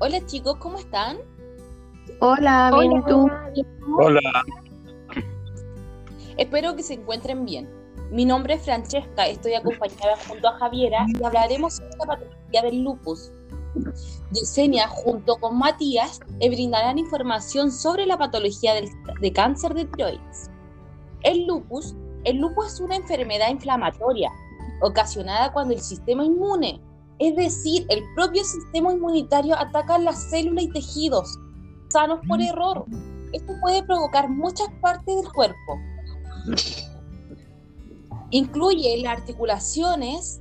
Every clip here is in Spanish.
Hola chicos, ¿cómo están? Hola, bien ¿y tú? Hola. Espero que se encuentren bien. Mi nombre es Francesca, estoy acompañada junto a Javiera y hablaremos sobre la patología del lupus. Yesenia, junto con Matías, le brindarán información sobre la patología del, de cáncer de tiroides. El lupus, el lupus es una enfermedad inflamatoria ocasionada cuando el sistema inmune, es decir, el propio sistema inmunitario ataca las células y tejidos sanos por error. Esto puede provocar muchas partes del cuerpo. Incluye las articulaciones,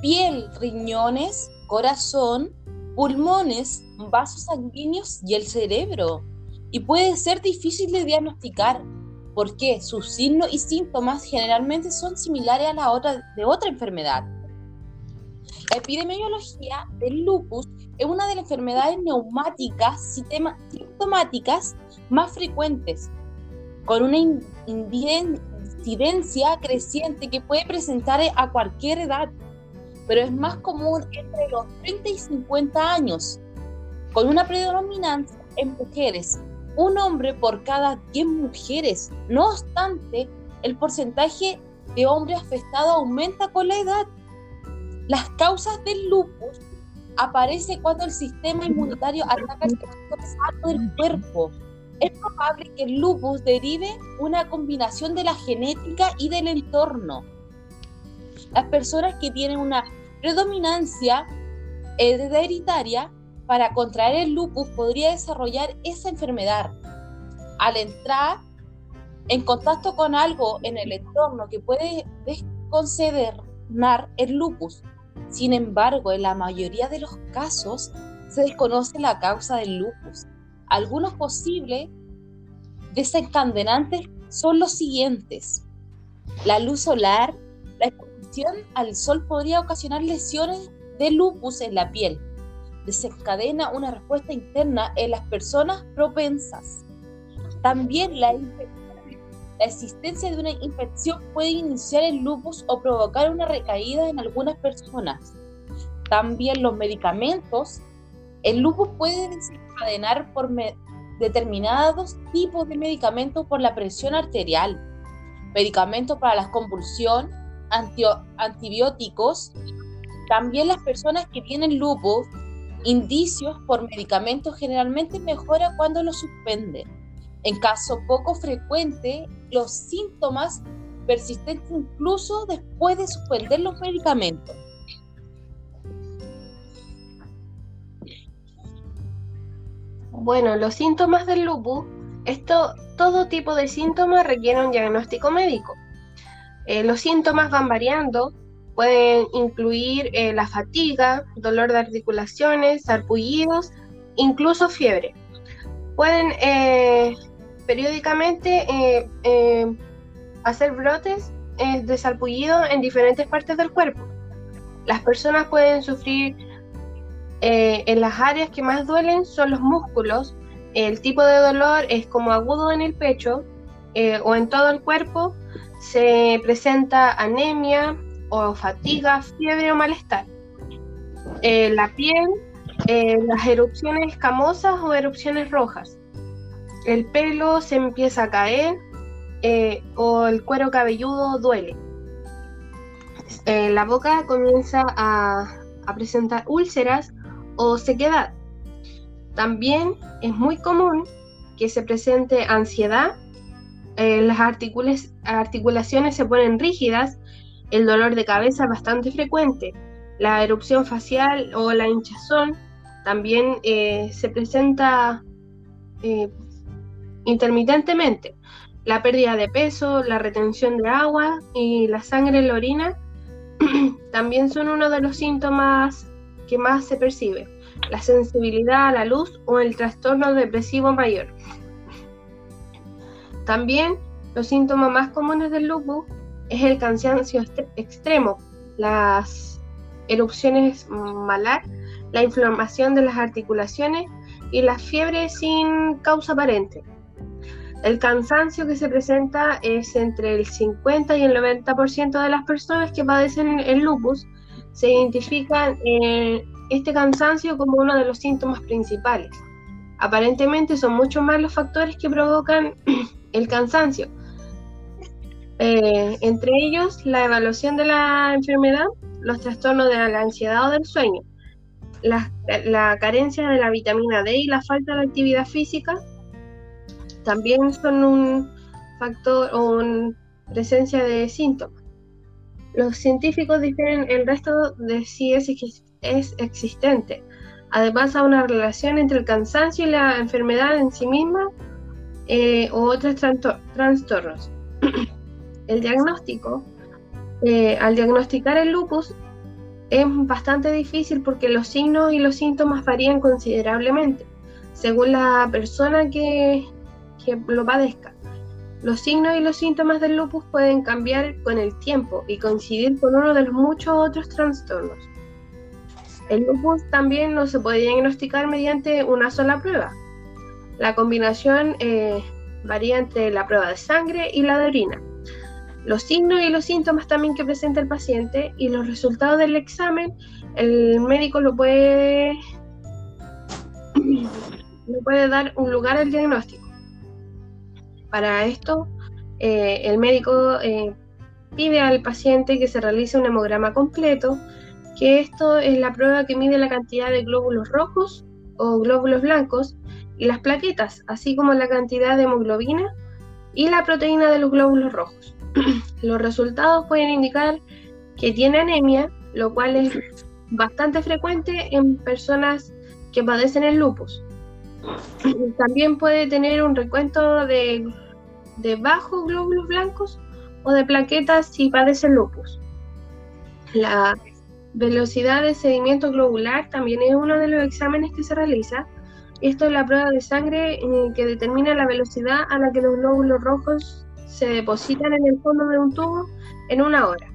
piel, riñones, corazón, pulmones, vasos sanguíneos y el cerebro. Y puede ser difícil de diagnosticar porque sus signos y síntomas generalmente son similares a la otra de otra enfermedad. La epidemiología del lupus es una de las enfermedades neumáticas sintomáticas más frecuentes, con una incidencia creciente que puede presentar a cualquier edad, pero es más común entre los 30 y 50 años, con una predominancia en mujeres un hombre por cada 10 mujeres. No obstante, el porcentaje de hombres afectados aumenta con la edad. Las causas del lupus aparecen cuando el sistema inmunitario ataca el sector sano del cuerpo. Es probable que el lupus derive una combinación de la genética y del entorno. Las personas que tienen una predominancia hereditaria para contraer el lupus podría desarrollar esa enfermedad. Al entrar en contacto con algo en el entorno que puede desconcernar el lupus. Sin embargo, en la mayoría de los casos se desconoce la causa del lupus. Algunos posibles desencadenantes son los siguientes. La luz solar, la exposición al sol podría ocasionar lesiones de lupus en la piel desencadena una respuesta interna en las personas propensas. También la, la existencia de una infección puede iniciar el lupus o provocar una recaída en algunas personas. También los medicamentos. El lupus puede desencadenar por determinados tipos de medicamentos por la presión arterial, medicamentos para la convulsión, antibióticos. También las personas que tienen lupus Indicios por medicamentos generalmente mejora cuando lo suspende. En caso poco frecuente, los síntomas persistentes incluso después de suspender los medicamentos. Bueno, los síntomas del lupus, esto, todo tipo de síntomas requiere un diagnóstico médico. Eh, los síntomas van variando Pueden incluir eh, la fatiga, dolor de articulaciones, sarpullidos, incluso fiebre. Pueden eh, periódicamente eh, hacer brotes de sarpullido en diferentes partes del cuerpo. Las personas pueden sufrir en las áreas que más duelen son los músculos. El tipo de dolor es como agudo en el pecho o en todo el cuerpo. Se presenta anemia, o fatiga, fiebre o malestar. Eh, la piel, eh, las erupciones escamosas o erupciones rojas. El pelo se empieza a caer eh, o el cuero cabelludo duele. la boca comienza a, presentar úlceras o sequedad. También es muy común que se presente ansiedad, las articulaciones se ponen rígidas el dolor de cabeza es bastante frecuente. La erupción facial o la hinchazón también eh, se presenta eh, intermitentemente. La pérdida de peso, la retención de agua y la sangre en la orina también son uno de los síntomas que más se percibe. La sensibilidad a la luz o el trastorno depresivo mayor. También los síntomas más comunes del lupus es el cansancio extremo, las erupciones malar, la inflamación de las articulaciones y la fiebre sin causa aparente. El cansancio que se presenta es entre el 50 y el 90% de las personas que padecen el lupus se identifican este cansancio como uno de los síntomas principales. Aparentemente son muchos más los factores que provocan el cansancio. Eh, entre ellos, la evaluación de la enfermedad, los trastornos de la ansiedad o del sueño, la carencia de la vitamina D y la falta de actividad física también son un factor o una presencia de síntomas. Los científicos difieren el resto de si es, existente. Además, hay una relación entre el cansancio y la enfermedad en sí misma eh, o otros trastornos. el diagnóstico, eh, al diagnosticar el lupus, es bastante difícil porque los signos y los síntomas varían considerablemente según la persona que, que lo padezca. Los signos y los síntomas del lupus pueden cambiar con el tiempo y coincidir con uno de los muchos otros trastornos. El lupus también no se puede diagnosticar mediante una sola prueba. La combinación eh, varía entre la prueba de sangre y la de orina. Los signos y los síntomas también que presenta el paciente y los resultados del examen, el médico lo puede, le puede dar un lugar al diagnóstico. Para esto, eh, el médico eh, pide al paciente que se realice un hemograma completo, que esto es la prueba que mide la cantidad de glóbulos rojos o glóbulos blancos y las plaquetas, así como la cantidad de hemoglobina y la proteína de los glóbulos rojos. los resultados pueden indicar que tiene anemia, lo cual es bastante frecuente en personas que padecen el lupus. También puede tener un recuento de, bajos glóbulos blancos o de plaquetas si padece lupus. La velocidad de sedimento globular también es uno de los exámenes que se realiza. Esto es la prueba de sangre eh, que determina la velocidad a la que los glóbulos rojos se depositan en el fondo de un tubo en una hora.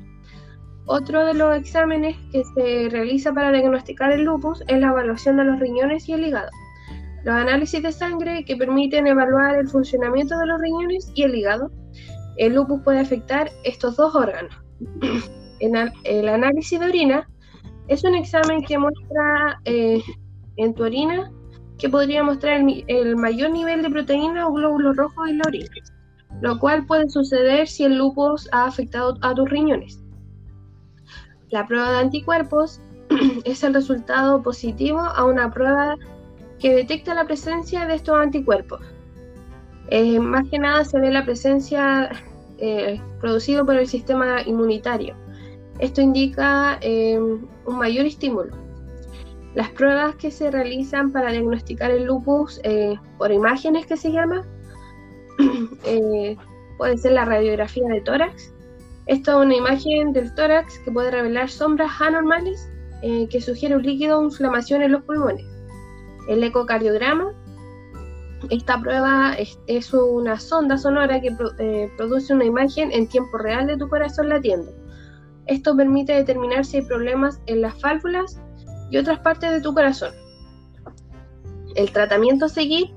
Otro de los exámenes que se realiza para diagnosticar el lupus es la evaluación de los riñones y el hígado. Los análisis de sangre que permiten evaluar el funcionamiento de los riñones y el hígado. El lupus puede afectar estos dos órganos. El análisis de orina es un examen que muestra eh, en tu orina que podría mostrar el, mayor nivel de proteína o glóbulos rojos en la orina, lo cual puede suceder si el lupus ha afectado a tus riñones. La prueba de anticuerpos es el resultado positivo a una prueba que detecta la presencia de estos anticuerpos. Eh, más que nada se ve la presencia eh, producida por el sistema inmunitario. Esto indica eh, un mayor estímulo. Las pruebas que se realizan para diagnosticar el lupus por imágenes que se llama, puede ser la radiografía de tórax. Esto es una imagen del tórax que puede revelar sombras anormales que sugiere un líquido o inflamación en los pulmones el ecocardiograma. Esta prueba es, una sonda sonora que eh, produce una imagen en tiempo real de tu corazón latiendo. Esto permite determinar si hay problemas en las válvulas y otras partes de tu corazón. El tratamiento a seguir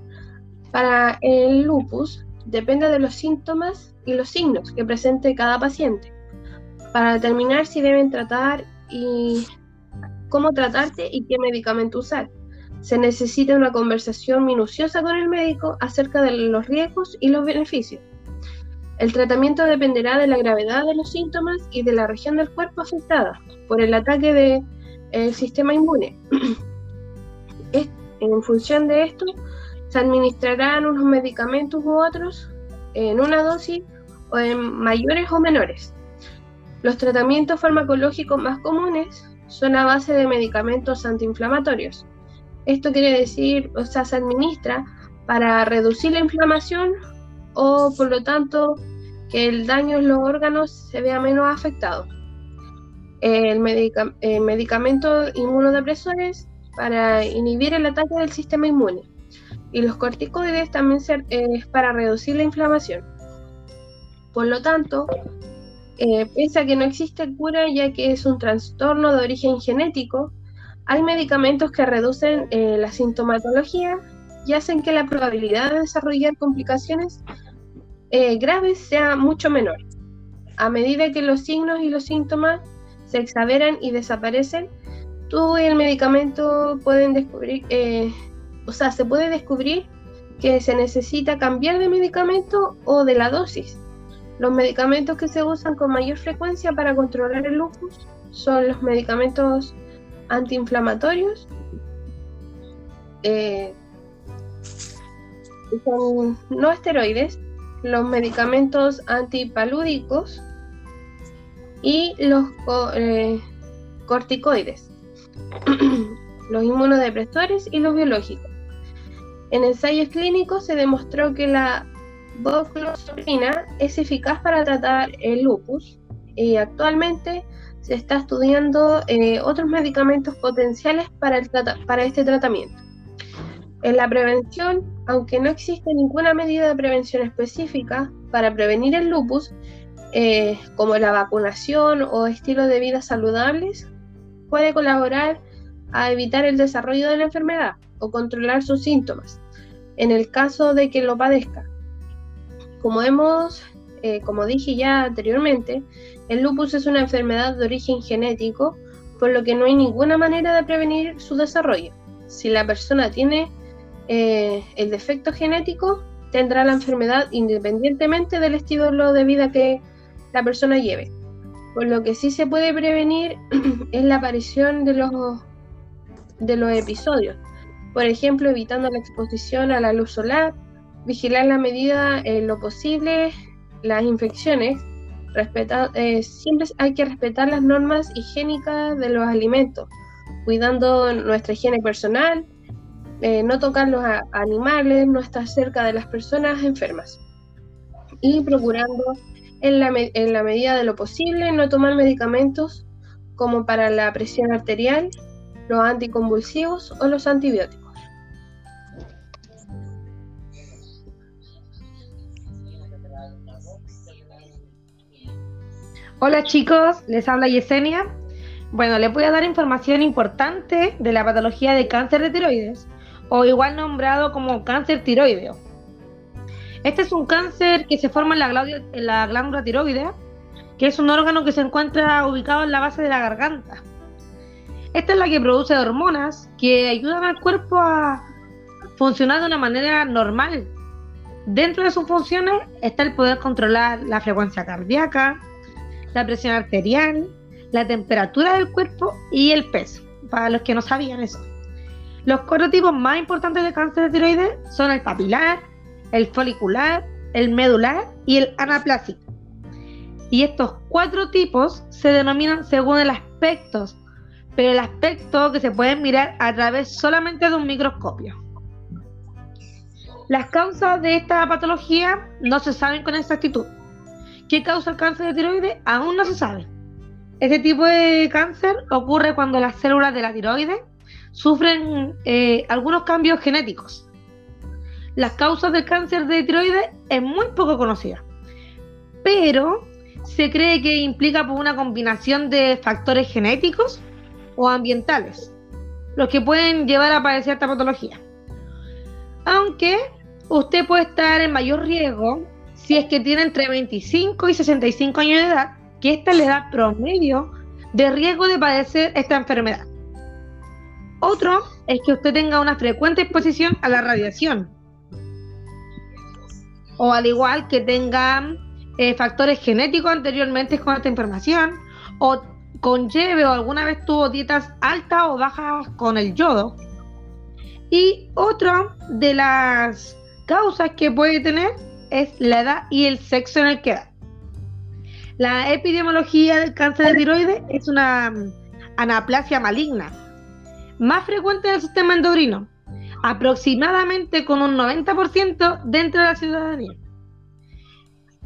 para el lupus depende de los síntomas y los signos que presente cada paciente para determinar si deben tratar y cómo tratarte y qué medicamento usar se necesita una conversación minuciosa con el médico acerca de los riesgos y los beneficios. El tratamiento dependerá de la gravedad de los síntomas y de la región del cuerpo afectada por el ataque del sistema inmune. en función de esto, se administrarán unos medicamentos u otros en una dosis o en mayores o menores. Los tratamientos farmacológicos más comunes son a base de medicamentos antiinflamatorios, esto quiere decir, o sea, se administra para reducir la inflamación o por lo tanto que el daño en los órganos se vea menos afectado. El, medicamento inmunodepresores para inhibir el ataque del sistema inmune. Y los corticoides también es para reducir la inflamación. Por lo tanto, eh, piensa que no existe cura ya que es un trastorno de origen genético hay medicamentos que reducen eh, la sintomatología y hacen que la probabilidad de desarrollar complicaciones eh, graves sea mucho menor. A medida que los signos y los síntomas se exageran y desaparecen, tú el medicamento pueden descubrir, eh, o sea, se puede descubrir que se necesita cambiar de medicamento o de la dosis. Los medicamentos que se usan con mayor frecuencia para controlar el lupus son los medicamentos antiinflamatorios, eh, son no esteroides, los medicamentos antipalúdicos y los eh, corticoides, los inmunodepresores y los biológicos. En ensayos clínicos se demostró que la voclosorina es eficaz para tratar el lupus y actualmente se está estudiando eh, otros medicamentos potenciales para, este tratamiento. En la prevención, aunque no existe ninguna medida de prevención específica para prevenir el lupus, eh, como la vacunación o estilos de vida saludables, puede colaborar a evitar el desarrollo de la enfermedad o controlar sus síntomas, en el caso de que lo padezca. Como hemos, eh, como dije ya anteriormente, el lupus es una enfermedad de origen genético, por lo que no hay ninguna manera de prevenir su desarrollo. Si la persona tiene eh, el defecto genético, tendrá la enfermedad independientemente del estilo de vida que la persona lleve. Por lo que sí se puede prevenir es la aparición de los, de los episodios. Por ejemplo, evitando la exposición a la luz solar, vigilar la medida en lo posible las infecciones, eh, siempre hay que respetar las normas higiénicas de los alimentos, cuidando nuestra higiene personal, eh, no tocar los animales, no estar cerca de las personas enfermas y procurando en la, en la medida de lo posible no tomar medicamentos como para la presión arterial, los anticonvulsivos o los antibióticos. Hola chicos, les habla Yesenia. Bueno, les voy a dar información importante de la patología de cáncer de tiroides, o igual nombrado como cáncer tiroideo. Este es un cáncer que se forma en la, en la glándula tiroidea, que es un órgano que se encuentra ubicado en la base de la garganta. Esta es la que produce hormonas que ayudan al cuerpo a funcionar de una manera normal. Dentro de sus funciones está el poder controlar la frecuencia cardíaca, la presión arterial, la temperatura del cuerpo y el peso, para los que no sabían eso. Los cuatro tipos más importantes de cáncer de tiroides son el papilar, el folicular, el medular y el anaplásico. Y estos cuatro tipos se denominan según el aspecto, pero el aspecto que se puede mirar a través solamente de un microscopio. Las causas de esta patología no se saben con exactitud, ¿Qué causa el cáncer de tiroides? Aún no se sabe. Este tipo de cáncer ocurre cuando las células de la tiroides sufren eh, algunos cambios genéticos. Las causas del cáncer de tiroides es muy poco conocida, pero se cree que implica por una combinación de factores genéticos o ambientales, los que pueden llevar a padecer esta patología. Aunque usted puede estar en mayor riesgo si es que tiene entre 25 y 65 años de edad, que esta le da promedio de riesgo de padecer esta enfermedad. Otro es que usted tenga una frecuente exposición a la radiación. O al igual que tenga eh, factores genéticos anteriormente con esta información, o conlleve o alguna vez tuvo dietas altas o bajas con el yodo. Y otra de las causas que puede tener es la edad y el sexo en el que da. La epidemiología del cáncer de tiroides es una mm, anaplasia maligna, más frecuente en el sistema endocrino, aproximadamente con un 90% dentro de la ciudadanía.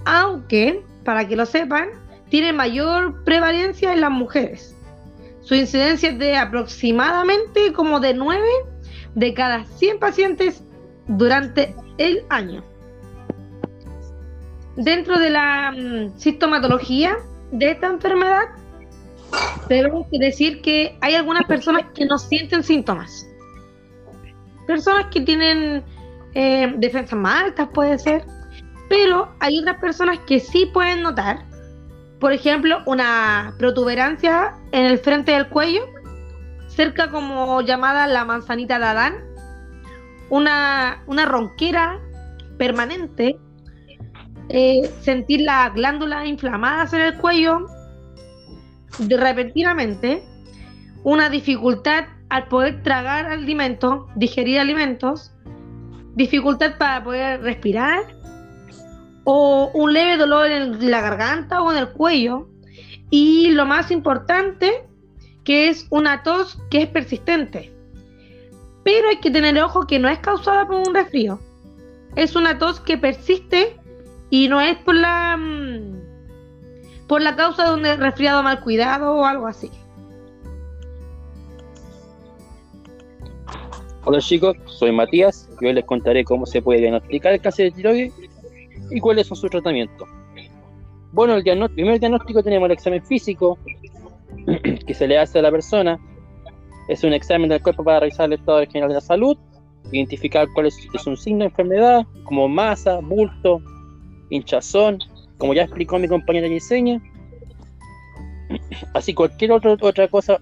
Aunque, para que lo sepan, tiene mayor prevalencia en las mujeres. Su incidencia es de aproximadamente como de 9 de cada 100 pacientes durante el año dentro de la mm, sintomatología de esta enfermedad, debemos decir que hay algunas personas que no sienten síntomas. Personas que tienen eh, defensas más altas, puede ser, pero hay otras personas que sí pueden notar, por ejemplo, una protuberancia en el frente del cuello, cerca como llamada la manzanita de Adán, una, una ronquera permanente, eh, sentir las glándulas inflamadas en el cuello de repentinamente, una dificultad al poder tragar alimentos, digerir alimentos, dificultad para poder respirar, o un leve dolor en la garganta o en el cuello, y lo más importante, que es una tos que es persistente. Pero hay que tener ojo que no es causada por un resfrío. Es una tos que persiste y no es por la mm, por la causa de un resfriado mal cuidado o algo así. Hola chicos, soy Matías y hoy les contaré cómo se puede diagnosticar el cáncer de tiroides y cuáles son sus tratamientos. Bueno, el primer diagnóstico tenemos el examen físico que se le hace a la persona. Es un examen del cuerpo para revisar el estado general de la salud, identificar cuál es, es un signo de enfermedad, como masa, bulto, hinchazón, como ya explicó mi compañera Yesenia. Así cualquier otra otra cosa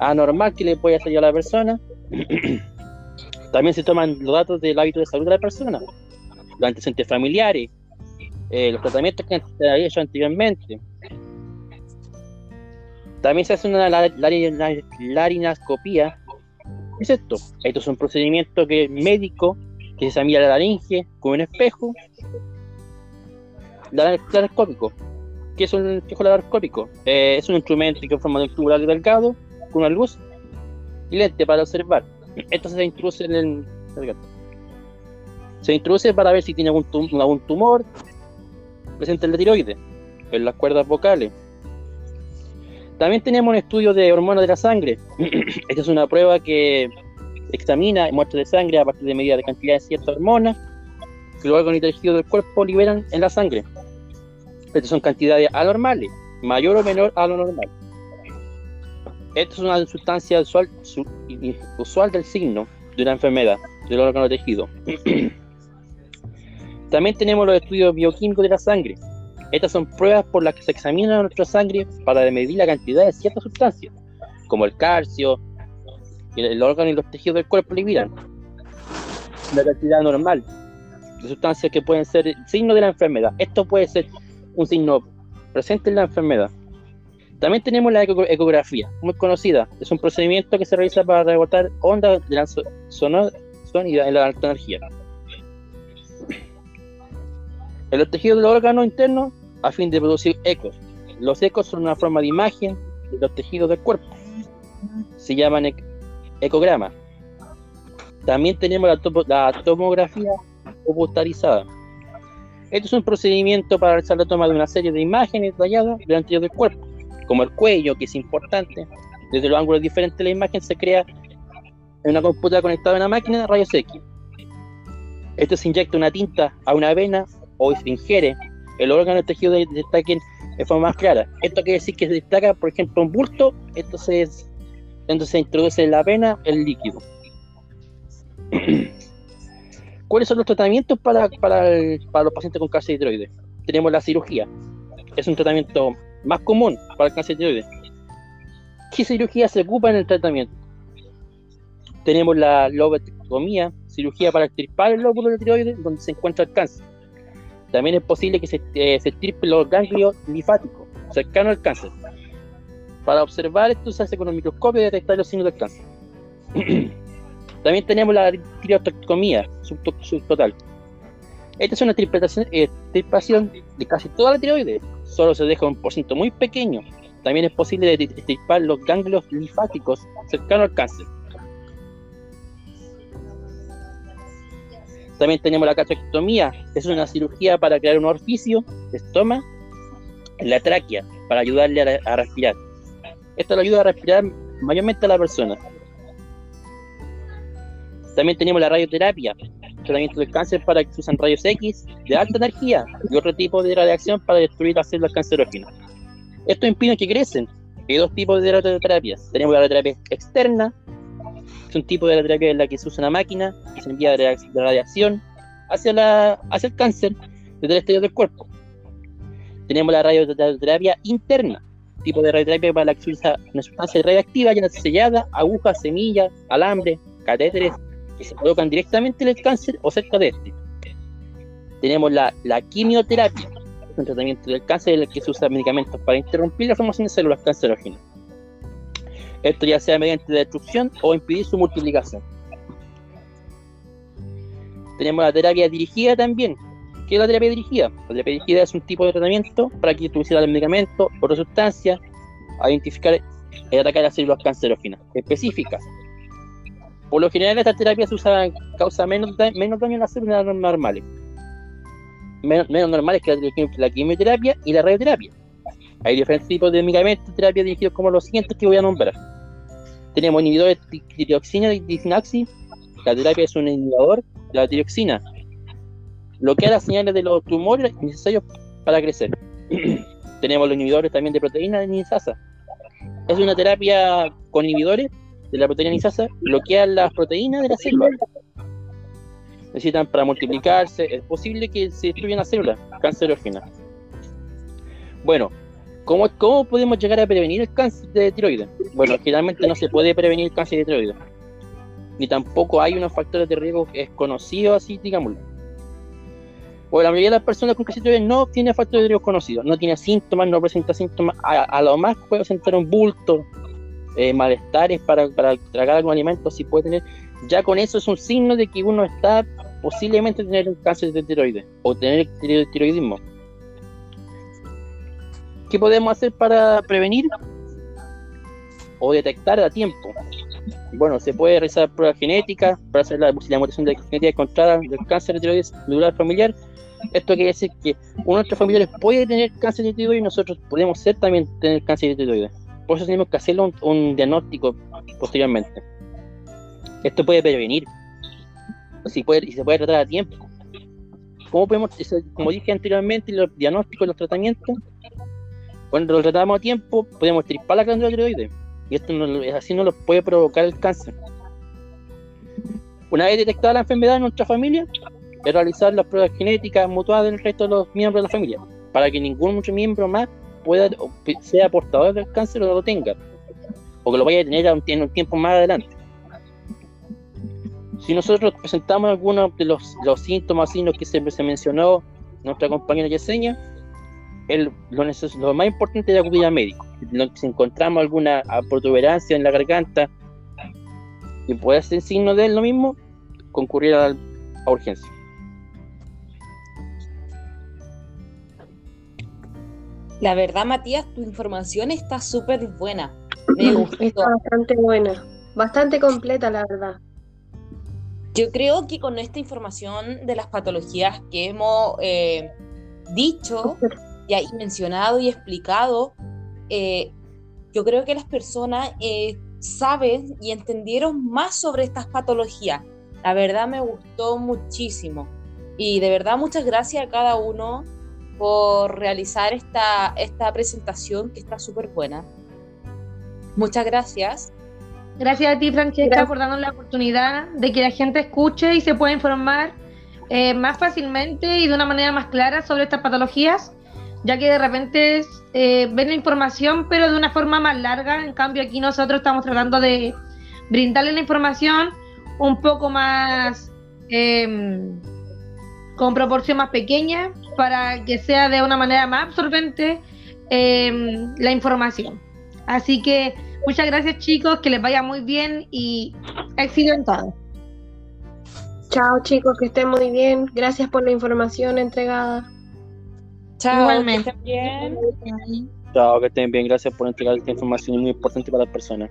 anormal que le pueda salir a la persona. También se toman los datos del hábito de salud de la persona, los antecedentes familiares, eh, los tratamientos que se había hecho anteriormente. También se hace una larinascopía. ¿Qué es esto? Esto es un procedimiento que médico que se examina la laringe con un espejo laparoscópico. ¿Qué es un espejo laparoscópico? Eh, es un instrumento que forma un tubular delgado con una luz y lente para observar. Esto se introduce en el, se introduce para ver si tiene algún, tumor presente en la tiroides, en las cuerdas vocales. También tenemos un estudio de hormonas de la sangre. Esta es una prueba que examina muestras de sangre a partir de medidas de cantidad de ciertas hormonas que los órganos y tejidos del cuerpo liberan en la sangre. Estas son cantidades anormales, mayor o menor a lo normal. Esto es una sustancia usual, del signo de una enfermedad del órgano tejido. También tenemos los estudios bioquímicos de la sangre. Estas son pruebas por las que se examina nuestra sangre para medir la cantidad de ciertas sustancias, como el calcio, el órgano y los tejidos del cuerpo liberan. La cantidad normal de sustancias que pueden ser signos de la enfermedad. Esto puede ser un signo presente en la enfermedad. También tenemos la ecografía, muy conocida. Es un procedimiento que se realiza para rebotar ondas de la sonida en la alta energía. En los tejidos del órgano interno a fin de producir ecos. Los ecos son una forma de imagen de los tejidos del cuerpo. Se llaman ecogramas. También tenemos la, tomografía computarizada. Esto es un procedimiento para realizar la toma de una serie de imágenes detalladas del interior del cuerpo, como el cuello, que es importante. Desde los ángulos diferentes de la imagen se crea en una computadora conectada a una máquina de rayos X. Esto se inyecta una tinta a una vena o se ingiere el órgano del tejido de destaquen de forma más clara. Esto quiere decir que se destaca, por ejemplo, un bulto, entonces, entonces se introduce en la vena el líquido. ¿Cuáles son los tratamientos para, para, los pacientes con cáncer de tiroides? Tenemos la cirugía. Es un tratamiento más común para el cáncer de tiroides. ¿Qué cirugía se ocupa en el tratamiento? Tenemos la lobectomía, cirugía para extirpar el lóbulo de tiroides donde se encuentra el cáncer. También es posible que se, eh, los ganglios linfáticos cercanos al cáncer. Para observar esto se hace con un microscopio y detectar los signos del cáncer. También tenemos la tiroidectomía subtotal. Esta es una extirpación de casi toda la tiroides. Solo se deja un porcentaje muy pequeño. También es posible extirpar los ganglios linfáticos cercanos al cáncer. También tenemos la castrectomía, es una cirugía para crear un orificio de estómago en la tráquea para ayudarle a, respirar. Esto le ayuda a respirar mayormente a la persona. También tenemos la radioterapia, tratamiento del cáncer para que se usan rayos X de alta energía y otro tipo de radiación para destruir las células cancerógenas. Esto impide que crecen. Hay dos tipos de radioterapias. Tenemos la radioterapia externa, es un tipo de terapia en la que se usa una máquina y se envía de radiación hacia, la, hacia el cáncer desde el exterior del cuerpo. Tenemos la radioterapia interna. tipo de radioterapia para la que se usa una sustancia radioactiva ya sellada, agujas, semillas, alambre, catéteres que se colocan directamente en el cáncer o cerca de este. Tenemos la, la quimioterapia, un tratamiento del cáncer en el que se usa medicamentos para interrumpir la formación de células cancerógenas. Esto ya sea mediante destrucción o impedir su multiplicación. Tenemos la terapia dirigida también. ¿Qué es la terapia dirigida? La terapia dirigida es un tipo de tratamiento para que utilice el medicamento o sustancia a identificar y atacar las células cancerógenas específicas. Por lo general, estas terapias se usan, causa menos, menos daño en las células normales. Menos, normales que la, quimioterapia y la radioterapia. Hay diferentes tipos de medicamentos, terapias dirigidos como los siguientes que voy a nombrar. Tenemos inhibidores de tiroxina y disnaxi. La terapia es un inhibidor de la tiroxina. Bloquea las señales de los tumores necesarios para crecer. Tenemos los inhibidores también de proteína de nisasa. Es una terapia con inhibidores de la proteína nisasa, bloquean las proteínas de la célula. Necesitan para multiplicarse, es posible que se destruyan las células cancerógenas. Bueno, ¿cómo, ¿cómo podemos llegar a prevenir el cáncer de tiroides? Bueno, generalmente no se puede prevenir el cáncer de tiroides, ni tampoco hay unos factores de riesgo es conocido así, digámoslo. Bueno, la mayoría de las personas con cáncer de tiroides no tiene factores de riesgo conocidos, no tiene síntomas, no presenta síntomas, a lo más puede presentar un bulto, eh, malestares para, para tragar algún alimento, si puede tener, ya con eso es un signo de que uno está posiblemente tener un cáncer de tiroides o tener tiroidismo. ¿Qué podemos hacer para prevenir o detectar a tiempo? Bueno, se puede realizar pruebas genéticas para hacer la, mutación de genética encontrada del cáncer de tiroides medular familiar. Esto quiere decir que uno de nuestros familiares puede tener cáncer de tiroides y nosotros podemos ser también tener cáncer de tiroides. Por eso tenemos que hacer un, diagnóstico posteriormente. Esto puede prevenir. Si se puede tratar a tiempo. ¿Cómo podemos, como dije anteriormente, los diagnósticos y los tratamientos, cuando lo tratamos a tiempo, podemos tripar la glándula tiroides. Y esto no, así no lo puede provocar el cáncer. Una vez detectada la enfermedad en nuestra familia, realizar las pruebas genéticas mutuadas del resto de los miembros de la familia, para que ningún otro miembro más pueda sea portador del cáncer o lo tenga, o que lo vaya a tener en un tiempo más adelante. Si nosotros presentamos algunos de los, los síntomas signos que se, se mencionó nuestra compañera Yesenia, el, lo, lo, más importante es acudir al médico. Si encontramos alguna protuberancia en la garganta y puede ser signo de lo mismo, concurrir a, a urgencia. La verdad, Matías, tu información está súper buena. Me gustó. Está bastante buena, bastante completa, la verdad. Yo creo que con esta información de las patologías que hemos eh, dicho y mencionado y explicado, eh, yo creo que las personas eh, saben y entendieron más sobre estas patologías. La verdad me gustó muchísimo. Y de verdad muchas gracias a cada uno por realizar esta, esta presentación que está súper buena. Muchas gracias. Gracias a ti, Francesca, por darnos la oportunidad de que la gente escuche y se pueda informar eh, más fácilmente y de una manera más clara sobre estas patologías, ya que de repente eh, ven la información, pero de una forma más larga. En cambio, aquí nosotros estamos tratando de brindarle la información un poco más em, con proporción más pequeña para que sea de una manera más absorbente em, la información. Así que muchas gracias chicos, que les vaya muy bien y éxito en todo. Chao chicos, que estén muy bien. Gracias por la información entregada. Chao, Igualmente. que estén bien. Chao, que estén bien. Gracias por entregar esta información muy importante para las personas.